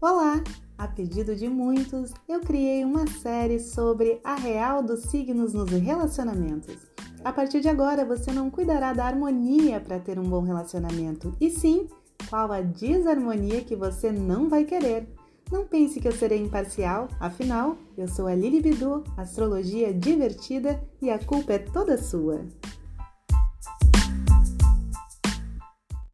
Olá! A pedido de muitos, eu criei uma série sobre a real dos signos nos relacionamentos. A partir de agora, você não cuidará da harmonia para ter um bom relacionamento, e sim qual a desarmonia que você não vai querer. Não pense que eu serei imparcial, afinal, eu sou a Lili Bidu, astrologia divertida e a culpa é toda sua.